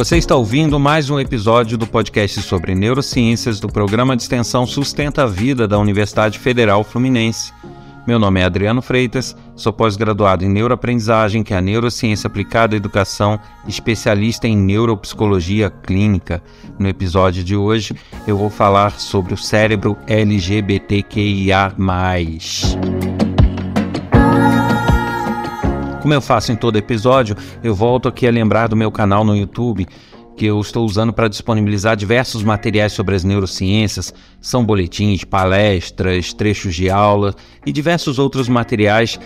Você está ouvindo mais um episódio do podcast sobre neurociências do programa de extensão Sustenta a Vida da Universidade Federal Fluminense. Meu nome é Adriano Freitas, sou pós-graduado em neuroaprendizagem, que é a neurociência aplicada à educação, especialista em neuropsicologia clínica. No episódio de hoje, eu vou falar sobre o cérebro LGBTQIA. Como eu faço em todo episódio, eu volto aqui a lembrar do meu canal no YouTube que eu estou usando para disponibilizar diversos materiais sobre as neurociências, são boletins, palestras, trechos de aula e diversos outros materiais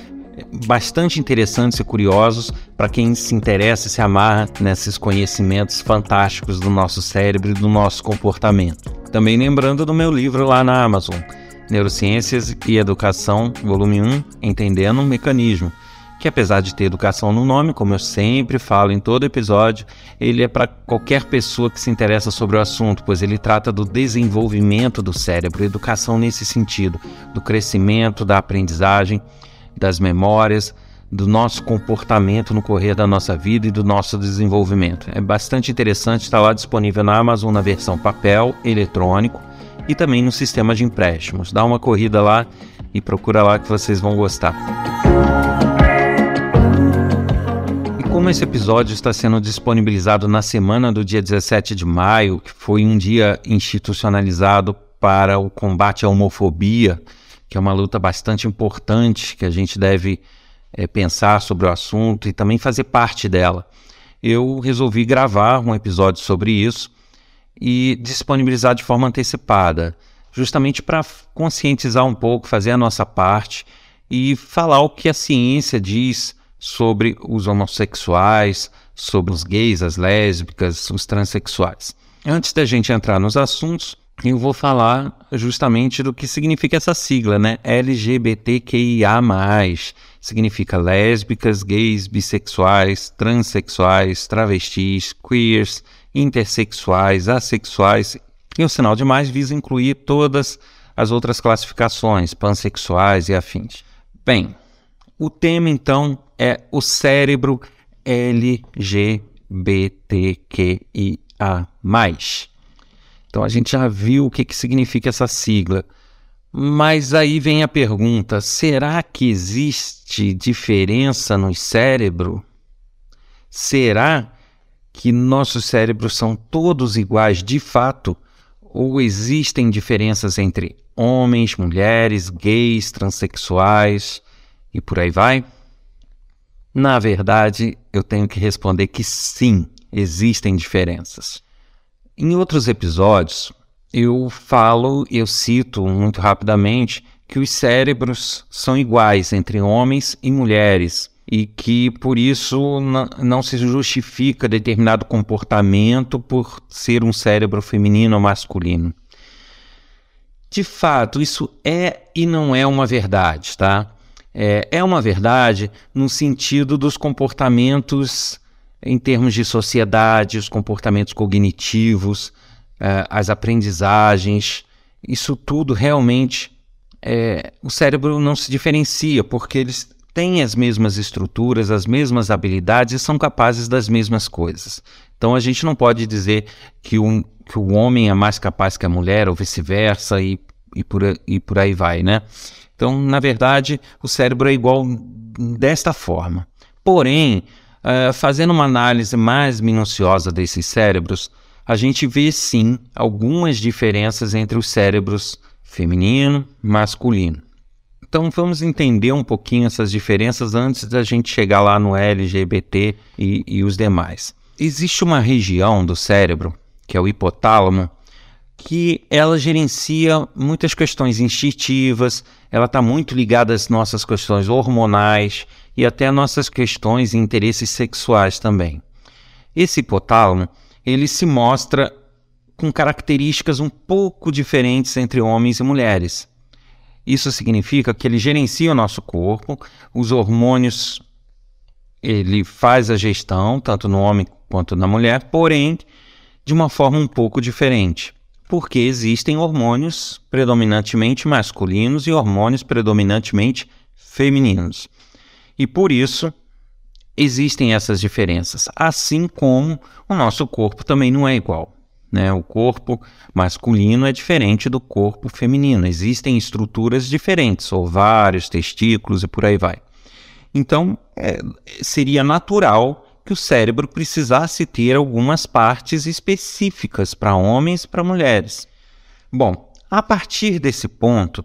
bastante interessantes e curiosos para quem se interessa e se amarra nesses conhecimentos fantásticos do nosso cérebro e do nosso comportamento. Também lembrando do meu livro lá na Amazon, Neurociências e Educação, volume 1, Entendendo o Mecanismo que apesar de ter educação no nome, como eu sempre falo em todo episódio, ele é para qualquer pessoa que se interessa sobre o assunto, pois ele trata do desenvolvimento do cérebro, educação nesse sentido, do crescimento, da aprendizagem, das memórias, do nosso comportamento no correr da nossa vida e do nosso desenvolvimento. É bastante interessante, está lá disponível na Amazon na versão papel, eletrônico e também no sistema de empréstimos. Dá uma corrida lá e procura lá que vocês vão gostar. Como esse episódio está sendo disponibilizado na semana do dia 17 de maio, que foi um dia institucionalizado para o combate à homofobia, que é uma luta bastante importante que a gente deve é, pensar sobre o assunto e também fazer parte dela. Eu resolvi gravar um episódio sobre isso e disponibilizar de forma antecipada, justamente para conscientizar um pouco, fazer a nossa parte e falar o que a ciência diz sobre os homossexuais, sobre os gays, as lésbicas, os transexuais. Antes da gente entrar nos assuntos, eu vou falar justamente do que significa essa sigla, né? LGBTQIA+. Significa lésbicas, gays, bissexuais, transexuais, travestis, queers, intersexuais, assexuais. E o sinal de mais visa incluir todas as outras classificações, pansexuais e afins. Bem, o tema então é o cérebro LGBTQIA. Então a gente já viu o que, que significa essa sigla. Mas aí vem a pergunta: será que existe diferença no cérebro? Será que nossos cérebros são todos iguais de fato? Ou existem diferenças entre homens, mulheres, gays, transexuais e por aí vai? Na verdade, eu tenho que responder que sim, existem diferenças. Em outros episódios, eu falo, eu cito muito rapidamente que os cérebros são iguais entre homens e mulheres e que por isso não se justifica determinado comportamento por ser um cérebro feminino ou masculino. De fato, isso é e não é uma verdade, tá? É, é uma verdade no sentido dos comportamentos em termos de sociedade, os comportamentos cognitivos, é, as aprendizagens, isso tudo realmente é, o cérebro não se diferencia porque eles têm as mesmas estruturas, as mesmas habilidades e são capazes das mesmas coisas. Então a gente não pode dizer que, um, que o homem é mais capaz que a mulher ou vice-versa e, e, por, e por aí vai, né? Então, na verdade, o cérebro é igual desta forma. Porém, uh, fazendo uma análise mais minuciosa desses cérebros, a gente vê sim algumas diferenças entre os cérebros feminino e masculino. Então vamos entender um pouquinho essas diferenças antes da gente chegar lá no LGBT e, e os demais. Existe uma região do cérebro, que é o hipotálamo, que ela gerencia muitas questões instintivas, ela está muito ligada às nossas questões hormonais e até às nossas questões e interesses sexuais também. Esse hipotálamo, ele se mostra com características um pouco diferentes entre homens e mulheres. Isso significa que ele gerencia o nosso corpo, os hormônios, ele faz a gestão, tanto no homem quanto na mulher, porém de uma forma um pouco diferente porque existem hormônios predominantemente masculinos e hormônios predominantemente femininos. E por isso, existem essas diferenças, assim como o nosso corpo também não é igual. Né? O corpo masculino é diferente do corpo feminino. Existem estruturas diferentes, ovários, testículos e por aí vai. Então, é, seria natural que o cérebro precisasse ter algumas partes específicas para homens e para mulheres. Bom, a partir desse ponto,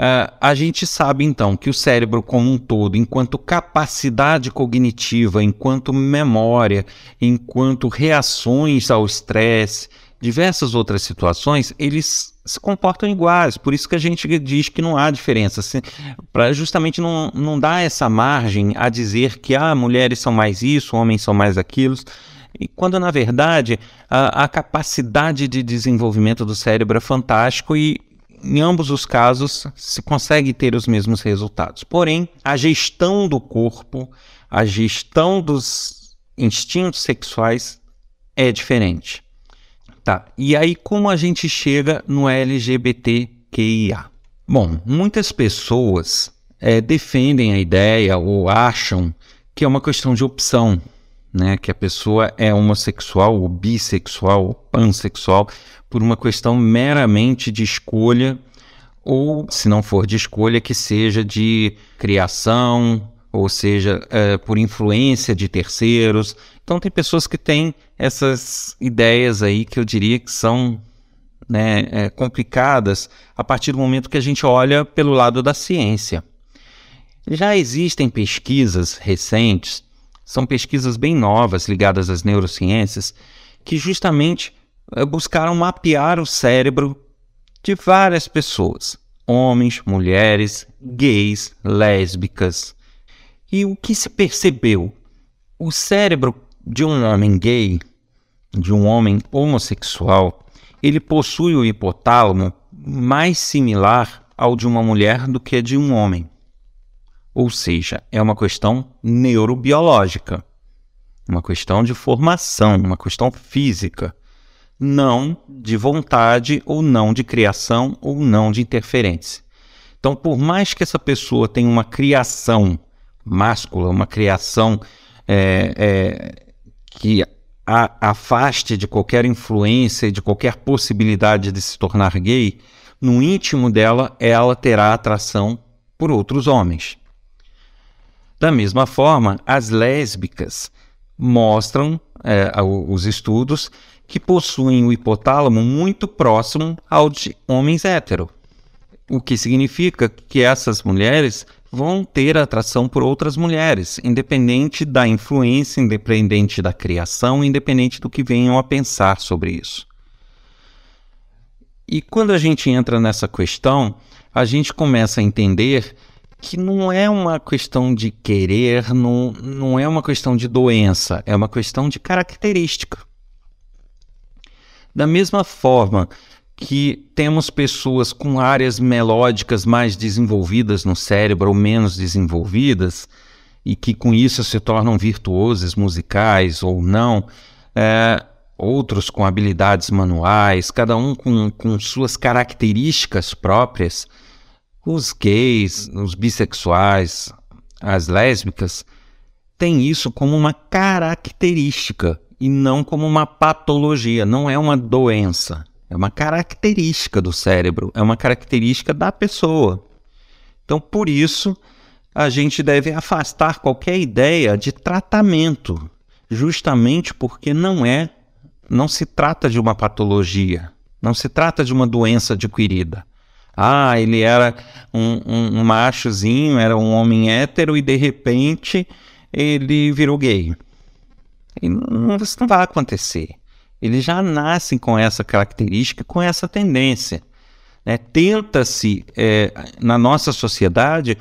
Uh, a gente sabe então que o cérebro como um todo, enquanto capacidade cognitiva, enquanto memória, enquanto reações ao estresse, diversas outras situações, eles se comportam iguais. Por isso que a gente diz que não há diferença. Para justamente não, não dar essa margem a dizer que ah, mulheres são mais isso, homens são mais aquilo. E quando na verdade a, a capacidade de desenvolvimento do cérebro é fantástico e em ambos os casos se consegue ter os mesmos resultados. Porém, a gestão do corpo, a gestão dos instintos sexuais é diferente. Tá. E aí como a gente chega no LGBTQIA? Bom, muitas pessoas é, defendem a ideia ou acham que é uma questão de opção, né? Que a pessoa é homossexual, ou bissexual, ou pansexual, por uma questão meramente de escolha, ou, se não for de escolha, que seja de criação, ou seja, é, por influência de terceiros. Então, tem pessoas que têm essas ideias aí que eu diria que são né, é, complicadas a partir do momento que a gente olha pelo lado da ciência. Já existem pesquisas recentes, são pesquisas bem novas ligadas às neurociências, que justamente eh, buscaram mapear o cérebro de várias pessoas, homens, mulheres, gays, lésbicas. E o que se percebeu? O cérebro de um homem gay, de um homem homossexual, ele possui o hipotálamo mais similar ao de uma mulher do que de um homem. Ou seja, é uma questão neurobiológica, uma questão de formação, uma questão física não de vontade ou não de criação ou não de interferência. Então, por mais que essa pessoa tenha uma criação máscula, uma criação é, é, que a afaste de qualquer influência e de qualquer possibilidade de se tornar gay, no íntimo dela ela terá atração por outros homens. Da mesma forma, as lésbicas mostram é, os estudos que possuem o hipotálamo muito próximo ao de homens hétero. O que significa que essas mulheres vão ter atração por outras mulheres, independente da influência, independente da criação, independente do que venham a pensar sobre isso. E quando a gente entra nessa questão, a gente começa a entender que não é uma questão de querer, não, não é uma questão de doença, é uma questão de característica. Da mesma forma que temos pessoas com áreas melódicas mais desenvolvidas no cérebro ou menos desenvolvidas, e que com isso se tornam virtuosos musicais ou não, é, outros com habilidades manuais, cada um com, com suas características próprias, os gays, os bissexuais, as lésbicas, têm isso como uma característica e não como uma patologia, não é uma doença. É uma característica do cérebro, é uma característica da pessoa. Então, por isso, a gente deve afastar qualquer ideia de tratamento, justamente porque não é, não se trata de uma patologia, não se trata de uma doença adquirida. Ah, ele era um, um, um machozinho, era um homem hétero e de repente ele virou gay. E não, isso não vai acontecer. Eles já nascem com essa característica, com essa tendência. Né? Tenta-se, é, na nossa sociedade,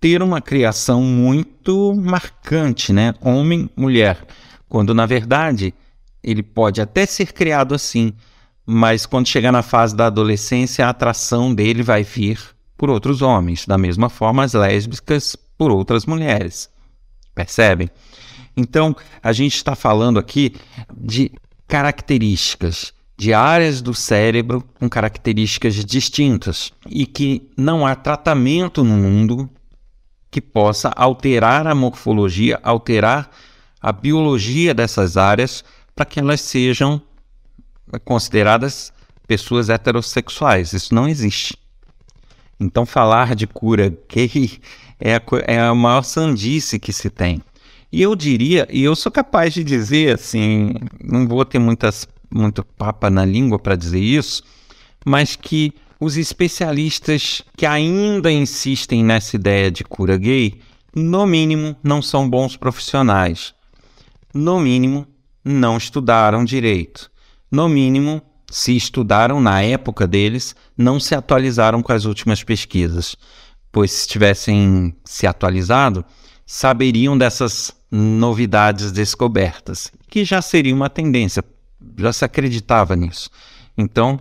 ter uma criação muito marcante, né? homem-mulher, quando na verdade ele pode até ser criado assim, mas quando chegar na fase da adolescência, a atração dele vai vir por outros homens, da mesma forma as lésbicas por outras mulheres. Percebem? Então, a gente está falando aqui de características, de áreas do cérebro com características distintas e que não há tratamento no mundo que possa alterar a morfologia, alterar a biologia dessas áreas para que elas sejam consideradas pessoas heterossexuais. Isso não existe. Então, falar de cura gay é a, é a maior sandice que se tem. E eu diria, e eu sou capaz de dizer assim, não vou ter muitas, muito papa na língua para dizer isso, mas que os especialistas que ainda insistem nessa ideia de cura gay, no mínimo, não são bons profissionais. No mínimo, não estudaram direito. No mínimo, se estudaram na época deles, não se atualizaram com as últimas pesquisas. Pois se tivessem se atualizado, saberiam dessas novidades descobertas, que já seria uma tendência, já se acreditava nisso. Então,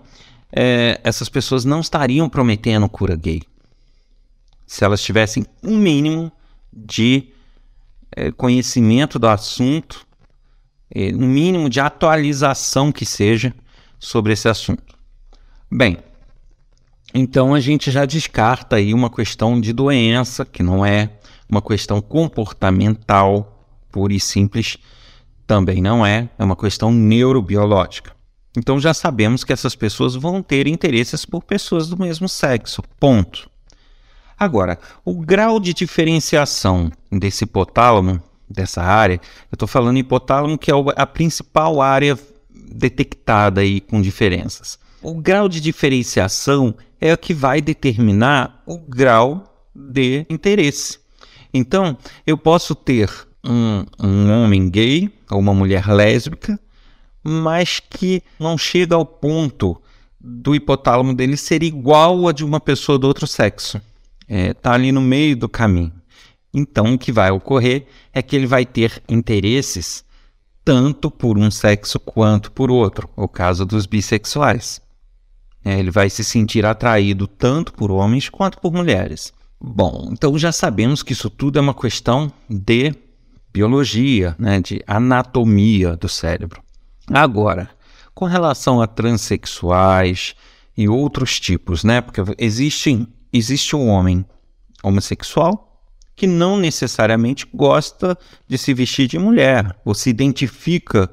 é, essas pessoas não estariam prometendo cura gay se elas tivessem um mínimo de é, conhecimento do assunto, é, um mínimo de atualização que seja sobre esse assunto. Bem, então a gente já descarta aí uma questão de doença, que não é uma questão comportamental pura e simples, também não é, é uma questão neurobiológica. Então já sabemos que essas pessoas vão ter interesses por pessoas do mesmo sexo. Ponto. Agora, o grau de diferenciação desse hipotálamo, dessa área, eu estou falando hipotálamo, que é a principal área detectada aí com diferenças. O grau de diferenciação é o que vai determinar o grau de interesse. Então, eu posso ter um, um homem gay ou uma mulher lésbica mas que não chega ao ponto do hipotálamo dele ser igual a de uma pessoa do outro sexo. Está é, tá ali no meio do caminho. Então, o que vai ocorrer é que ele vai ter interesses tanto por um sexo quanto por outro, o caso dos bissexuais. É, ele vai se sentir atraído tanto por homens quanto por mulheres. Bom, então já sabemos que isso tudo é uma questão de biologia, né, de anatomia do cérebro. Agora, com relação a transexuais e outros tipos, né? Porque existe, existe um homem homossexual que não necessariamente gosta de se vestir de mulher ou se identifica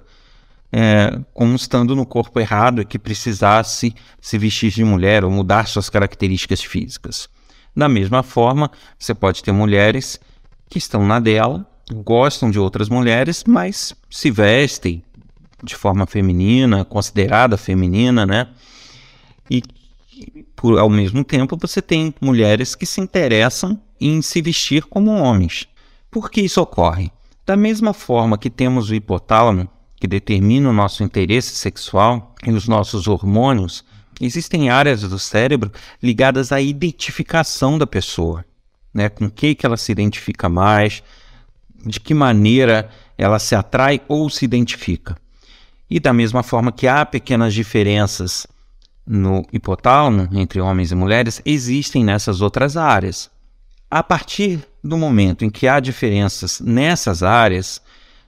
é, como estando no corpo errado e que precisasse se vestir de mulher ou mudar suas características físicas. Da mesma forma, você pode ter mulheres que estão na dela, gostam de outras mulheres, mas se vestem de forma feminina, considerada feminina, né? E por, ao mesmo tempo você tem mulheres que se interessam em se vestir como homens. Por que isso ocorre? Da mesma forma que temos o hipotálamo, que determina o nosso interesse sexual e os nossos hormônios, existem áreas do cérebro ligadas à identificação da pessoa, né? Com que que ela se identifica mais, de que maneira ela se atrai ou se identifica. E da mesma forma que há pequenas diferenças no hipotálamo entre homens e mulheres, existem nessas outras áreas. A partir do momento em que há diferenças nessas áreas,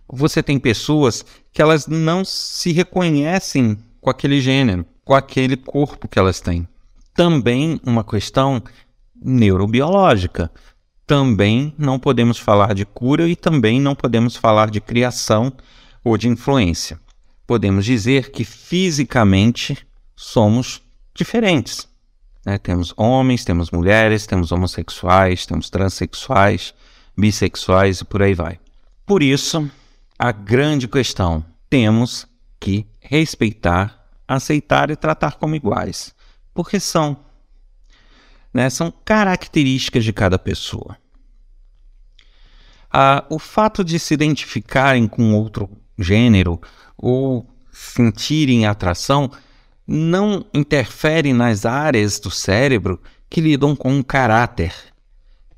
você tem pessoas que elas não se reconhecem com aquele gênero, com aquele corpo que elas têm. Também uma questão neurobiológica. Também não podemos falar de cura e também não podemos falar de criação ou de influência podemos dizer que fisicamente somos diferentes. Né? Temos homens, temos mulheres, temos homossexuais, temos transexuais, bissexuais e por aí vai. Por isso, a grande questão: temos que respeitar, aceitar e tratar como iguais, porque são. Né, são características de cada pessoa. Ah, o fato de se identificarem com outro gênero ou sentirem atração não interfere nas áreas do cérebro que lidam com o caráter,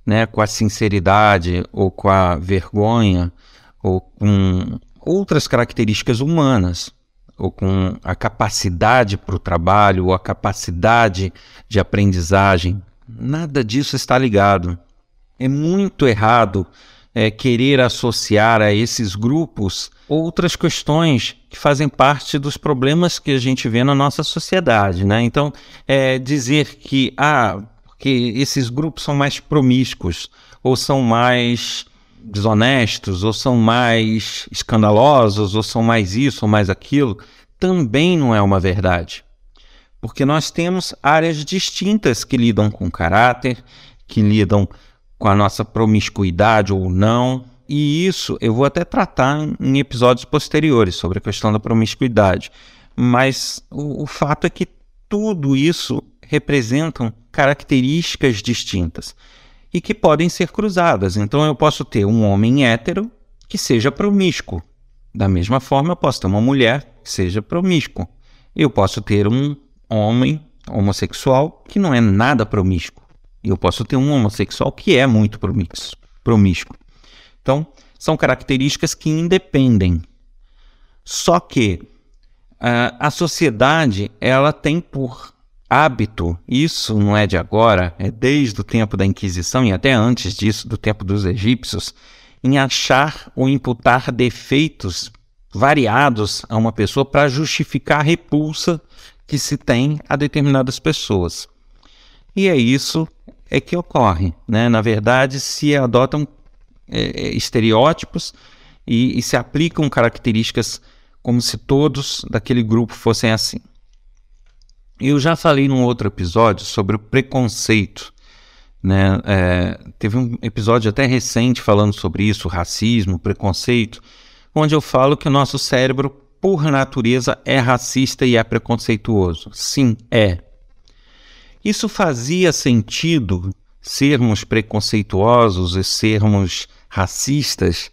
né, com a sinceridade ou com a vergonha ou com outras características humanas ou com a capacidade para o trabalho ou a capacidade de aprendizagem. Nada disso está ligado. É muito errado é, querer associar a esses grupos outras questões que fazem parte dos problemas que a gente vê na nossa sociedade, né? Então, é, dizer que ah, que esses grupos são mais promíscuos ou são mais desonestos, ou são mais escandalosos, ou são mais isso ou mais aquilo, também não é uma verdade. Porque nós temos áreas distintas que lidam com caráter, que lidam com a nossa promiscuidade ou não. E isso eu vou até tratar em episódios posteriores sobre a questão da promiscuidade. Mas o, o fato é que tudo isso representam características distintas e que podem ser cruzadas. Então eu posso ter um homem hétero que seja promíscuo. Da mesma forma, eu posso ter uma mulher que seja promíscuo. Eu posso ter um homem homossexual que não é nada promíscuo. Eu posso ter um homossexual que é muito promíscuo. Então, são características que independem. Só que uh, a sociedade ela tem por hábito, isso não é de agora, é desde o tempo da Inquisição e até antes disso, do tempo dos egípcios, em achar ou imputar defeitos variados a uma pessoa para justificar a repulsa que se tem a determinadas pessoas. E é isso é que ocorre. Né? Na verdade, se adotam é, é estereótipos e, e se aplicam características como se todos daquele grupo fossem assim. Eu já falei num outro episódio sobre o preconceito. Né? É, teve um episódio até recente falando sobre isso, racismo, preconceito, onde eu falo que o nosso cérebro, por natureza, é racista e é preconceituoso. Sim, é. Isso fazia sentido sermos preconceituosos e sermos racistas?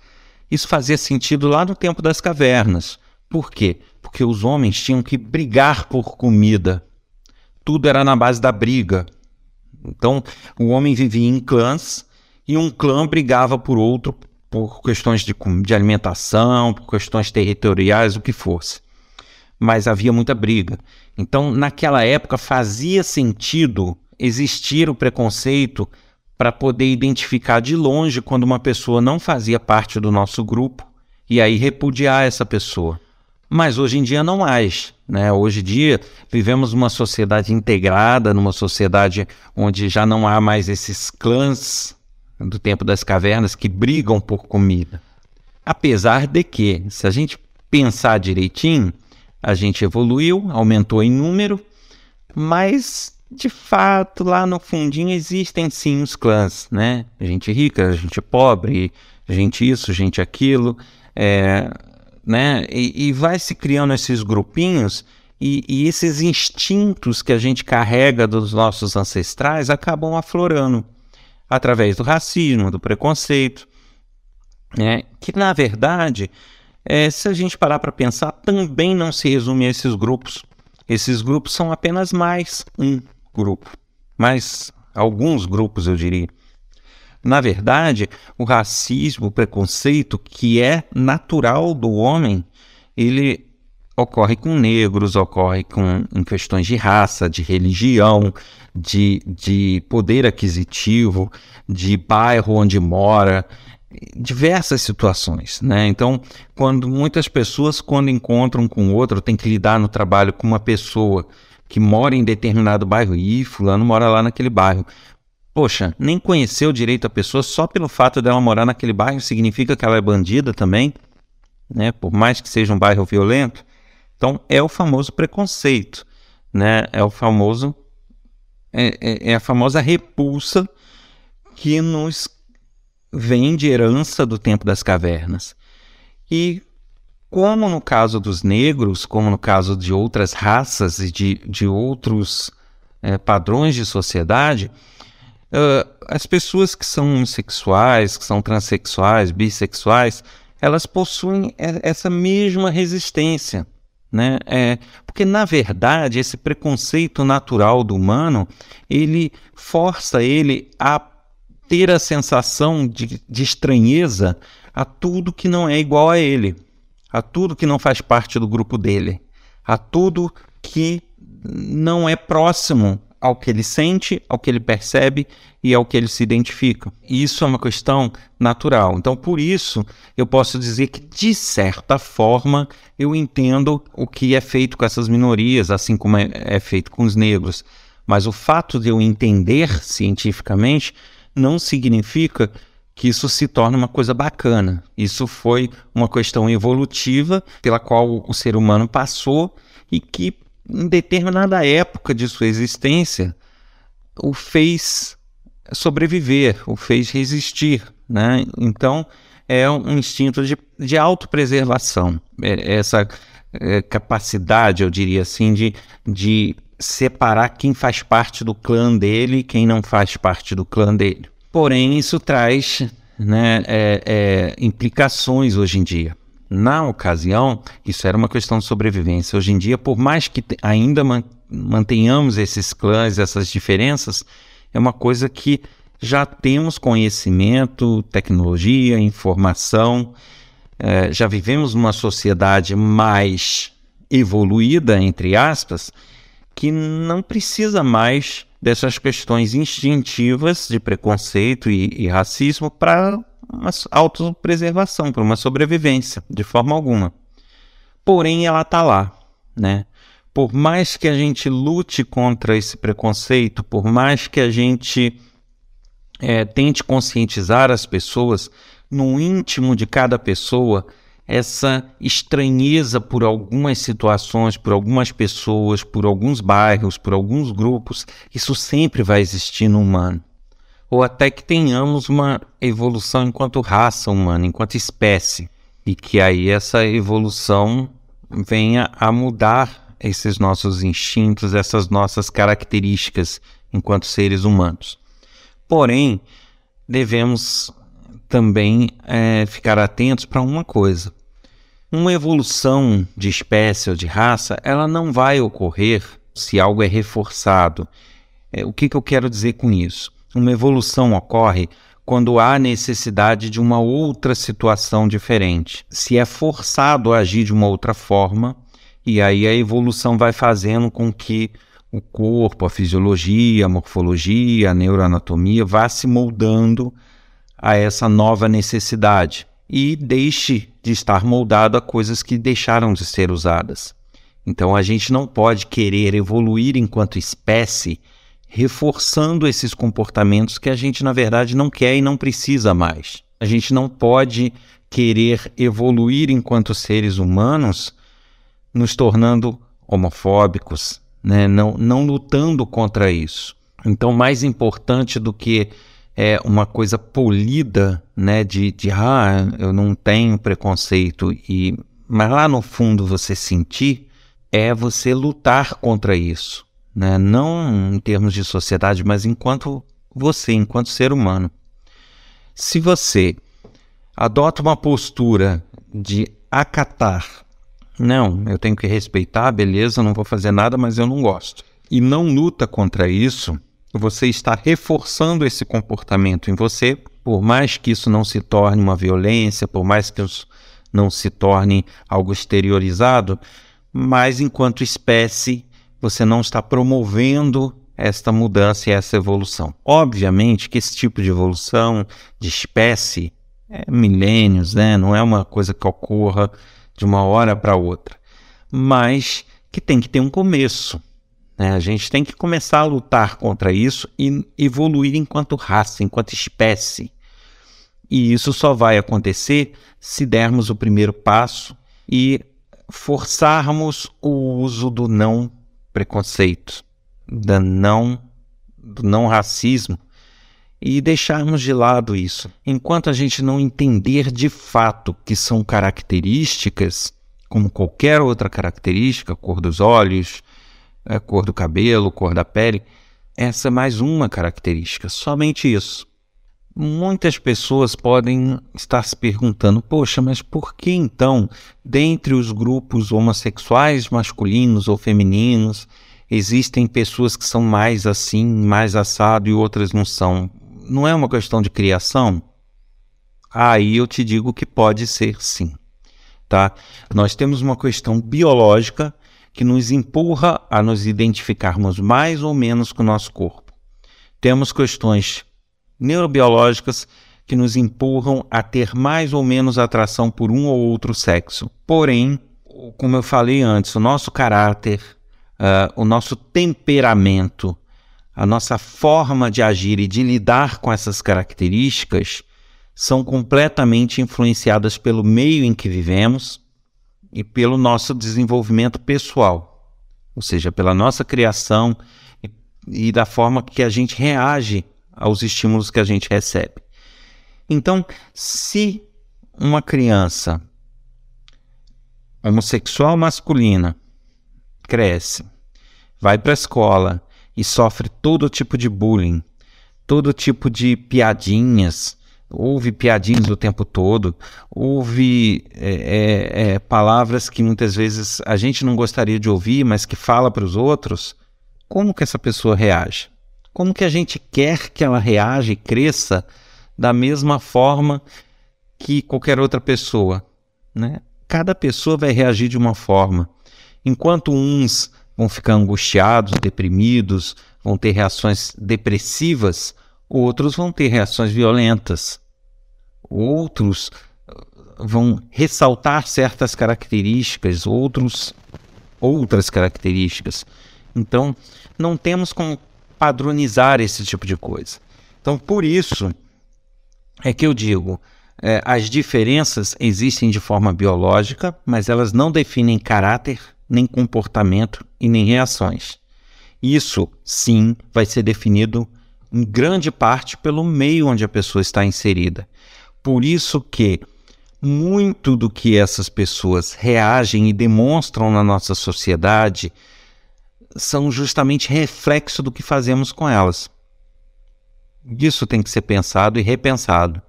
Isso fazia sentido lá no tempo das cavernas. Por quê? Porque os homens tinham que brigar por comida tudo era na base da briga. Então, o homem vivia em clãs e um clã brigava por outro por questões de, de alimentação, por questões territoriais, o que fosse. Mas havia muita briga. Então, naquela época, fazia sentido existir o preconceito para poder identificar de longe quando uma pessoa não fazia parte do nosso grupo e aí repudiar essa pessoa. Mas hoje em dia não mais. Né? Hoje em dia vivemos uma sociedade integrada, numa sociedade onde já não há mais esses clãs do tempo das cavernas que brigam por comida. Apesar de que, se a gente pensar direitinho, a gente evoluiu, aumentou em número, mas de fato lá no fundinho existem sim os clãs, né? Gente rica, gente pobre, gente isso, gente aquilo. É, né? E, e vai se criando esses grupinhos e, e, esses instintos que a gente carrega dos nossos ancestrais acabam aflorando através do racismo, do preconceito, né? Que na verdade, é, se a gente parar para pensar, também não se resume a esses grupos. Esses grupos são apenas mais um grupo, mais alguns grupos, eu diria. Na verdade, o racismo, o preconceito, que é natural do homem, ele ocorre com negros, ocorre com, em questões de raça, de religião, de, de poder aquisitivo, de bairro onde mora, diversas situações, né? Então, quando muitas pessoas quando encontram com outro, tem que lidar no trabalho com uma pessoa que mora em determinado bairro e fulano mora lá naquele bairro. Poxa, nem conheceu direito a pessoa só pelo fato dela morar naquele bairro significa que ela é bandida também, né? Por mais que seja um bairro violento. Então é o famoso preconceito, né? É o famoso é, é, é a famosa repulsa que nos vem de herança do tempo das cavernas. E como no caso dos negros, como no caso de outras raças e de, de outros é, padrões de sociedade, Uh, as pessoas que são homossexuais, que são transexuais, bissexuais, elas possuem essa mesma resistência. Né? É, porque, na verdade, esse preconceito natural do humano, ele força ele a ter a sensação de, de estranheza a tudo que não é igual a ele, a tudo que não faz parte do grupo dele, a tudo que não é próximo ao que ele sente, ao que ele percebe e ao que ele se identifica. Isso é uma questão natural. Então, por isso, eu posso dizer que, de certa forma, eu entendo o que é feito com essas minorias, assim como é, é feito com os negros. Mas o fato de eu entender cientificamente não significa que isso se torne uma coisa bacana. Isso foi uma questão evolutiva pela qual o ser humano passou e que, em determinada época de sua existência, o fez sobreviver, o fez resistir. Né? Então, é um instinto de, de autopreservação. É, essa é, capacidade, eu diria assim, de, de separar quem faz parte do clã dele e quem não faz parte do clã dele. Porém, isso traz né, é, é, implicações hoje em dia. Na ocasião, isso era uma questão de sobrevivência. Hoje em dia, por mais que ainda mantenhamos esses clãs, essas diferenças, é uma coisa que já temos conhecimento, tecnologia, informação, é, já vivemos numa sociedade mais evoluída, entre aspas, que não precisa mais dessas questões instintivas de preconceito e, e racismo para uma autopreservação, para uma sobrevivência, de forma alguma. Porém, ela está lá, né? Por mais que a gente lute contra esse preconceito, por mais que a gente é, tente conscientizar as pessoas, no íntimo de cada pessoa, essa estranheza por algumas situações, por algumas pessoas, por alguns bairros, por alguns grupos, isso sempre vai existir no humano. Ou até que tenhamos uma evolução enquanto raça humana, enquanto espécie, e que aí essa evolução venha a mudar esses nossos instintos, essas nossas características enquanto seres humanos. Porém, devemos também é, ficar atentos para uma coisa. Uma evolução de espécie ou de raça, ela não vai ocorrer se algo é reforçado. É, o que, que eu quero dizer com isso? Uma evolução ocorre quando há necessidade de uma outra situação diferente. Se é forçado a agir de uma outra forma, e aí a evolução vai fazendo com que o corpo, a fisiologia, a morfologia, a neuroanatomia vá se moldando a essa nova necessidade e deixe de estar moldado a coisas que deixaram de ser usadas. Então a gente não pode querer evoluir enquanto espécie reforçando esses comportamentos que a gente na verdade não quer e não precisa mais. A gente não pode querer evoluir enquanto seres humanos nos tornando homofóbicos, né? não, não lutando contra isso. Então, mais importante do que é uma coisa polida, né, de, de ah, eu não tenho preconceito e mas lá no fundo você sentir é você lutar contra isso, né? Não em termos de sociedade, mas enquanto você, enquanto ser humano. Se você adota uma postura de acatar não, eu tenho que respeitar, beleza, não vou fazer nada, mas eu não gosto. E não luta contra isso, você está reforçando esse comportamento em você, por mais que isso não se torne uma violência, por mais que isso não se torne algo exteriorizado, mas enquanto espécie, você não está promovendo esta mudança e essa evolução. Obviamente que esse tipo de evolução de espécie é milênios, né? não é uma coisa que ocorra de uma hora para outra, mas que tem que ter um começo. Né? A gente tem que começar a lutar contra isso e evoluir enquanto raça, enquanto espécie. E isso só vai acontecer se dermos o primeiro passo e forçarmos o uso do não preconceito, da não, do não racismo e deixarmos de lado isso. Enquanto a gente não entender de fato que são características, como qualquer outra característica, cor dos olhos, é, cor do cabelo, cor da pele, essa é mais uma característica, somente isso. Muitas pessoas podem estar se perguntando: poxa, mas por que então, dentre os grupos homossexuais masculinos ou femininos, existem pessoas que são mais assim, mais assado e outras não são? não é uma questão de criação? Aí eu te digo que pode ser sim. Tá? Nós temos uma questão biológica que nos empurra a nos identificarmos mais ou menos com o nosso corpo. Temos questões neurobiológicas que nos empurram a ter mais ou menos atração por um ou outro sexo. Porém, como eu falei antes, o nosso caráter, uh, o nosso temperamento, a nossa forma de agir e de lidar com essas características são completamente influenciadas pelo meio em que vivemos e pelo nosso desenvolvimento pessoal, ou seja, pela nossa criação e, e da forma que a gente reage aos estímulos que a gente recebe. Então, se uma criança homossexual masculina cresce, vai para a escola e sofre todo tipo de bullying, todo tipo de piadinhas, ouve piadinhas o tempo todo, ouve é, é, é, palavras que muitas vezes a gente não gostaria de ouvir, mas que fala para os outros, como que essa pessoa reage? Como que a gente quer que ela reaja e cresça da mesma forma que qualquer outra pessoa? Né? Cada pessoa vai reagir de uma forma. Enquanto uns vão ficar angustiados, deprimidos, vão ter reações depressivas, outros vão ter reações violentas. Outros uh, vão ressaltar certas características, outros outras características. Então, não temos como padronizar esse tipo de coisa. Então, por isso é que eu digo, é, as diferenças existem de forma biológica, mas elas não definem caráter, nem comportamento e nem reações. Isso, sim, vai ser definido em grande parte pelo meio onde a pessoa está inserida. Por isso que muito do que essas pessoas reagem e demonstram na nossa sociedade são justamente reflexo do que fazemos com elas. Isso tem que ser pensado e repensado.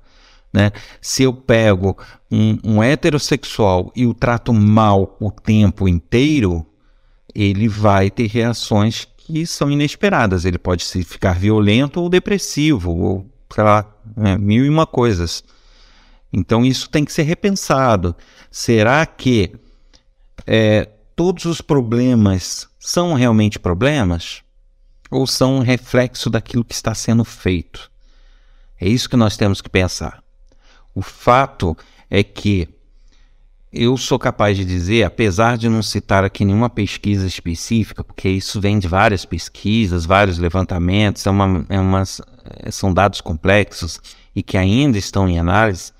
Né? Se eu pego um, um heterossexual e o trato mal o tempo inteiro, ele vai ter reações que são inesperadas. Ele pode se ficar violento ou depressivo, ou sei lá, né, mil e uma coisas. Então isso tem que ser repensado. Será que é, todos os problemas são realmente problemas? Ou são um reflexo daquilo que está sendo feito? É isso que nós temos que pensar. O fato é que eu sou capaz de dizer, apesar de não citar aqui nenhuma pesquisa específica, porque isso vem de várias pesquisas, vários levantamentos, é uma, é uma, são dados complexos e que ainda estão em análise,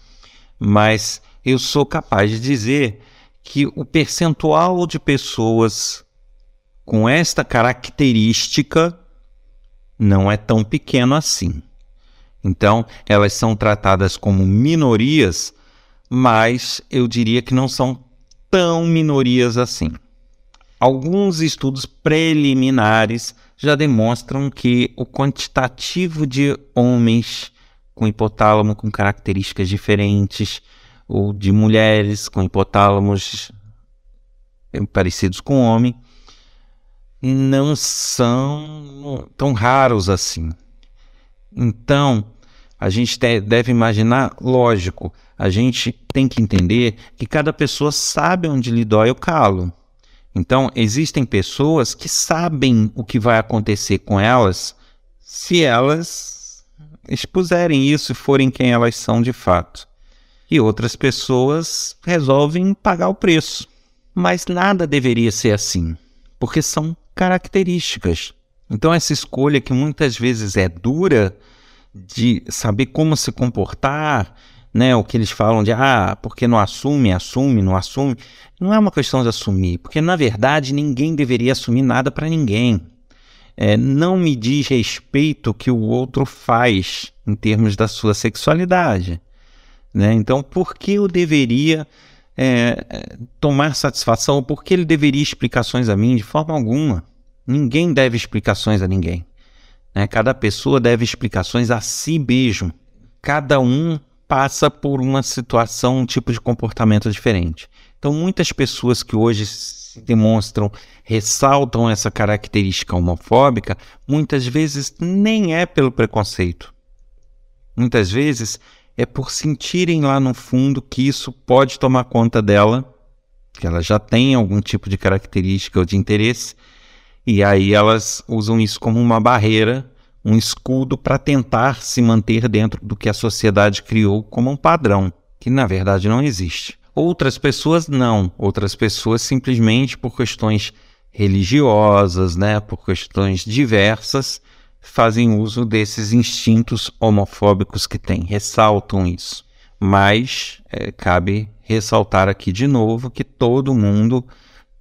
mas eu sou capaz de dizer que o percentual de pessoas com esta característica não é tão pequeno assim. Então, elas são tratadas como minorias mas eu diria que não são tão minorias assim. Alguns estudos preliminares já demonstram que o quantitativo de homens com hipotálamo com características diferentes, ou de mulheres com hipotálamos parecidos com homem, não são tão raros assim. Então, a gente deve imaginar, lógico, a gente tem que entender que cada pessoa sabe onde lhe dói o calo. Então, existem pessoas que sabem o que vai acontecer com elas se elas expuserem isso e forem quem elas são de fato. E outras pessoas resolvem pagar o preço. Mas nada deveria ser assim, porque são características. Então, essa escolha que muitas vezes é dura de saber como se comportar, né? O que eles falam de ah, porque não assume, assume, não assume. Não é uma questão de assumir, porque na verdade ninguém deveria assumir nada para ninguém. É, não me diz respeito o que o outro faz em termos da sua sexualidade. Né? Então, por que eu deveria é, tomar satisfação? Por que ele deveria explicações a mim? De forma alguma. Ninguém deve explicações a ninguém. Né? Cada pessoa deve explicações a si mesmo. Cada um passa por uma situação, um tipo de comportamento diferente. Então, muitas pessoas que hoje se demonstram, ressaltam essa característica homofóbica, muitas vezes nem é pelo preconceito. Muitas vezes é por sentirem lá no fundo que isso pode tomar conta dela, que ela já tem algum tipo de característica ou de interesse, e aí elas usam isso como uma barreira, um escudo para tentar se manter dentro do que a sociedade criou como um padrão, que na verdade não existe. Outras pessoas não, outras pessoas simplesmente por questões religiosas, né, por questões diversas, fazem uso desses instintos homofóbicos que têm, ressaltam isso. Mas é, cabe ressaltar aqui de novo que todo mundo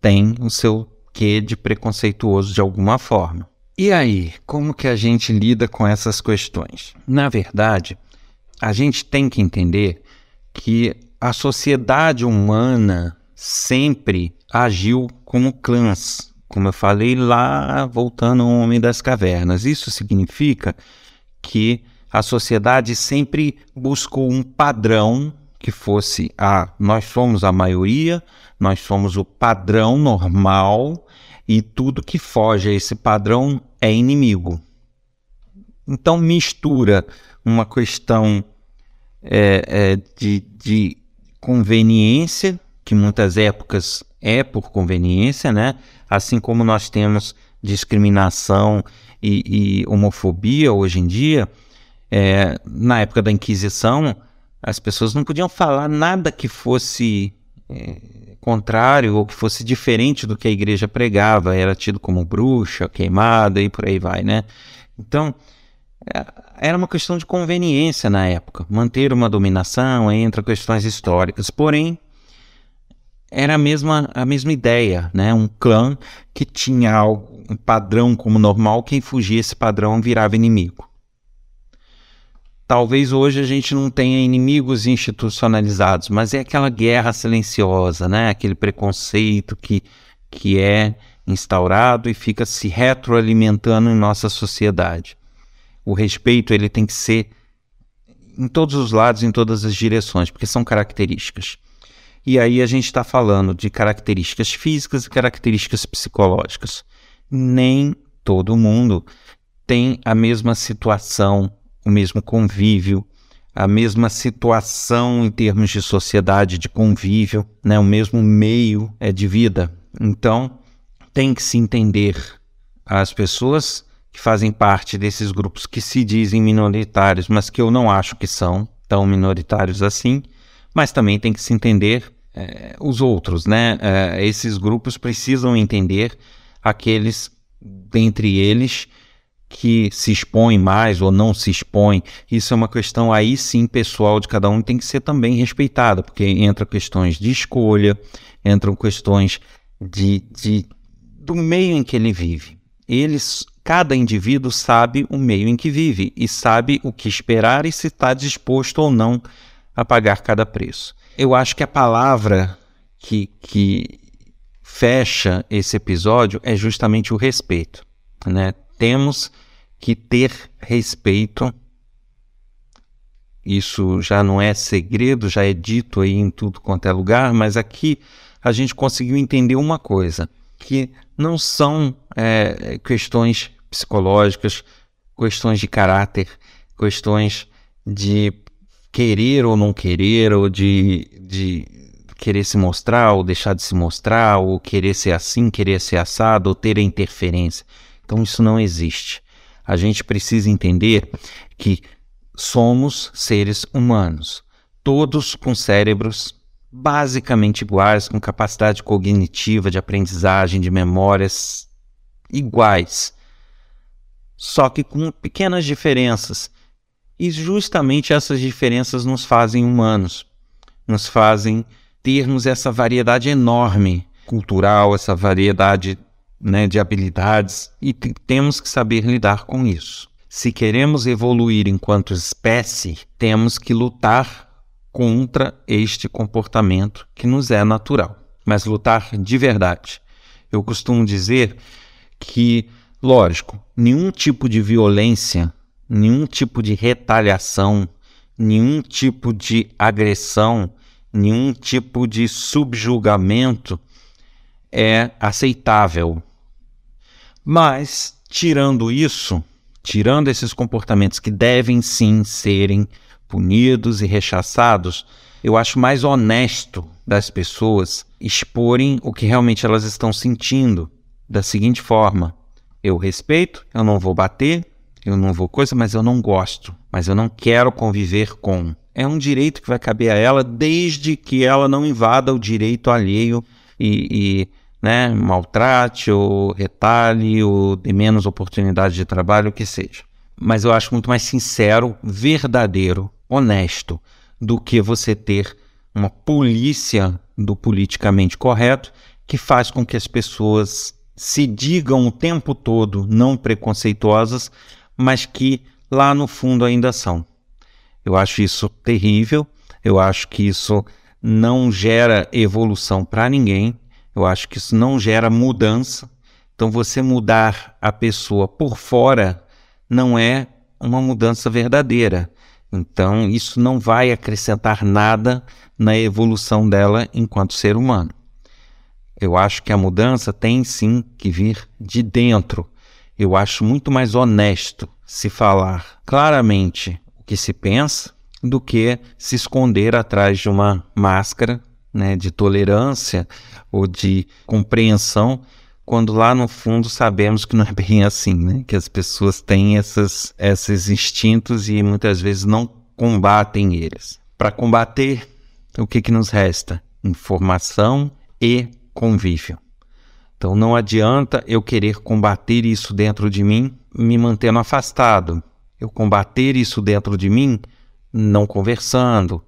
tem o seu quê de preconceituoso de alguma forma. E aí, como que a gente lida com essas questões? Na verdade, a gente tem que entender que a sociedade humana sempre agiu como clãs, como eu falei lá, voltando ao Homem das Cavernas. Isso significa que a sociedade sempre buscou um padrão que fosse a nós somos a maioria, nós somos o padrão normal e tudo que foge a esse padrão é inimigo. Então mistura uma questão é, é, de, de conveniência, que muitas épocas é por conveniência, né? Assim como nós temos discriminação e, e homofobia hoje em dia, é, na época da Inquisição, as pessoas não podiam falar nada que fosse é, contrário ou que fosse diferente do que a igreja pregava, era tido como bruxa, queimada e por aí vai, né? Então, é, era uma questão de conveniência na época, manter uma dominação entre questões históricas. Porém, era a mesma, a mesma ideia, né? Um clã que tinha algo, um padrão como normal, quem fugia esse padrão virava inimigo. Talvez hoje a gente não tenha inimigos institucionalizados, mas é aquela guerra silenciosa, né? Aquele preconceito que, que é instaurado e fica se retroalimentando em nossa sociedade. O respeito ele tem que ser em todos os lados, em todas as direções, porque são características. E aí a gente está falando de características físicas e características psicológicas. Nem todo mundo tem a mesma situação, o mesmo convívio, a mesma situação em termos de sociedade, de convívio, né? o mesmo meio é de vida. Então, tem que se entender as pessoas que fazem parte desses grupos que se dizem minoritários, mas que eu não acho que são tão minoritários assim, mas também tem que se entender é, os outros, né? É, esses grupos precisam entender aqueles dentre eles que se expõem mais ou não se expõem. Isso é uma questão aí sim pessoal de cada um tem que ser também respeitada, porque entra questões de escolha, entram questões de, de do meio em que ele vive. Eles, cada indivíduo sabe o meio em que vive e sabe o que esperar e se está disposto ou não a pagar cada preço eu acho que a palavra que, que fecha esse episódio é justamente o respeito. Né? Temos que ter respeito. Isso já não é segredo, já é dito aí em tudo quanto é lugar, mas aqui a gente conseguiu entender uma coisa: que não são é, questões psicológicas, questões de caráter, questões de querer ou não querer, ou de, de querer se mostrar ou deixar de se mostrar, ou querer ser assim, querer ser assado, ou ter interferência. Então isso não existe. A gente precisa entender que somos seres humanos, todos com cérebros basicamente iguais, com capacidade cognitiva, de aprendizagem, de memórias iguais, só que com pequenas diferenças e justamente essas diferenças nos fazem humanos, nos fazem termos essa variedade enorme cultural, essa variedade né, de habilidades e temos que saber lidar com isso. Se queremos evoluir enquanto espécie, temos que lutar contra este comportamento que nos é natural, mas lutar de verdade. Eu costumo dizer que, lógico, nenhum tipo de violência nenhum tipo de retaliação, nenhum tipo de agressão, nenhum tipo de subjugamento é aceitável. Mas, tirando isso, tirando esses comportamentos que devem sim serem punidos e rechaçados, eu acho mais honesto das pessoas exporem o que realmente elas estão sentindo da seguinte forma: eu respeito, eu não vou bater, eu não vou coisa, mas eu não gosto, mas eu não quero conviver com. É um direito que vai caber a ela desde que ela não invada o direito alheio e, e né, maltrate ou retalhe ou dê menos oportunidade de trabalho, o que seja. Mas eu acho muito mais sincero, verdadeiro, honesto, do que você ter uma polícia do politicamente correto que faz com que as pessoas se digam o tempo todo não preconceituosas, mas que lá no fundo ainda são. Eu acho isso terrível, eu acho que isso não gera evolução para ninguém, eu acho que isso não gera mudança. Então, você mudar a pessoa por fora não é uma mudança verdadeira. Então, isso não vai acrescentar nada na evolução dela enquanto ser humano. Eu acho que a mudança tem sim que vir de dentro. Eu acho muito mais honesto se falar claramente o que se pensa do que se esconder atrás de uma máscara né, de tolerância ou de compreensão, quando lá no fundo sabemos que não é bem assim, né? que as pessoas têm essas, esses instintos e muitas vezes não combatem eles. Para combater, o que, que nos resta? Informação e convívio. Então não adianta eu querer combater isso dentro de mim me mantendo afastado. Eu combater isso dentro de mim não conversando,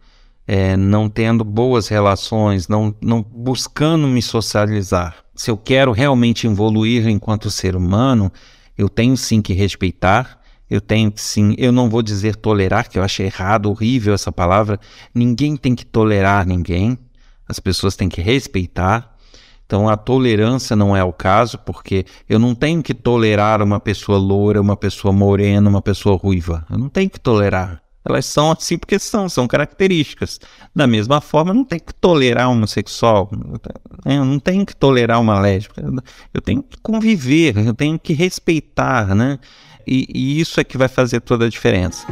é, não tendo boas relações, não, não buscando me socializar. Se eu quero realmente evoluir enquanto ser humano, eu tenho sim que respeitar, eu tenho sim, eu não vou dizer tolerar, que eu acho errado, horrível essa palavra. Ninguém tem que tolerar ninguém, as pessoas têm que respeitar. Então a tolerância não é o caso, porque eu não tenho que tolerar uma pessoa loura, uma pessoa morena, uma pessoa ruiva. Eu não tenho que tolerar. Elas são assim porque são, são características. Da mesma forma, não tem que tolerar um homossexual, eu não tenho que tolerar uma lésbica, eu tenho que conviver, eu tenho que respeitar, né? E, e isso é que vai fazer toda a diferença.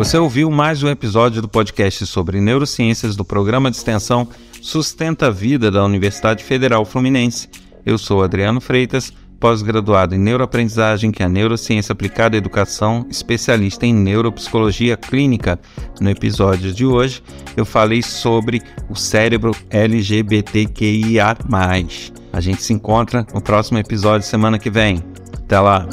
Você ouviu mais um episódio do podcast sobre neurociências do programa de extensão Sustenta a Vida da Universidade Federal Fluminense. Eu sou Adriano Freitas, pós-graduado em neuroaprendizagem, que é a neurociência aplicada à educação, especialista em neuropsicologia clínica. No episódio de hoje, eu falei sobre o cérebro LGBTQIA+. A gente se encontra no próximo episódio semana que vem. Até lá!